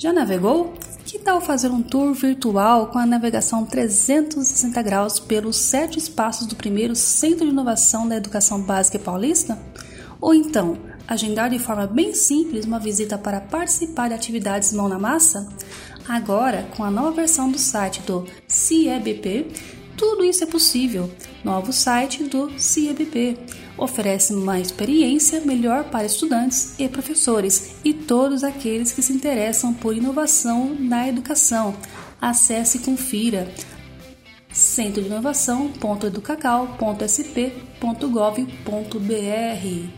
Já navegou? Que tal fazer um tour virtual com a navegação 360 graus pelos sete espaços do primeiro Centro de Inovação da Educação Básica Paulista? Ou então, agendar de forma bem simples uma visita para participar de atividades mão na massa? Agora, com a nova versão do site do CIEBP, tudo isso é possível. Novo site do CIEBP oferece uma experiência melhor para estudantes e professores e todos aqueles que se interessam por inovação na educação. Acesse e confira centro de inovação.educacau.sp.gov.br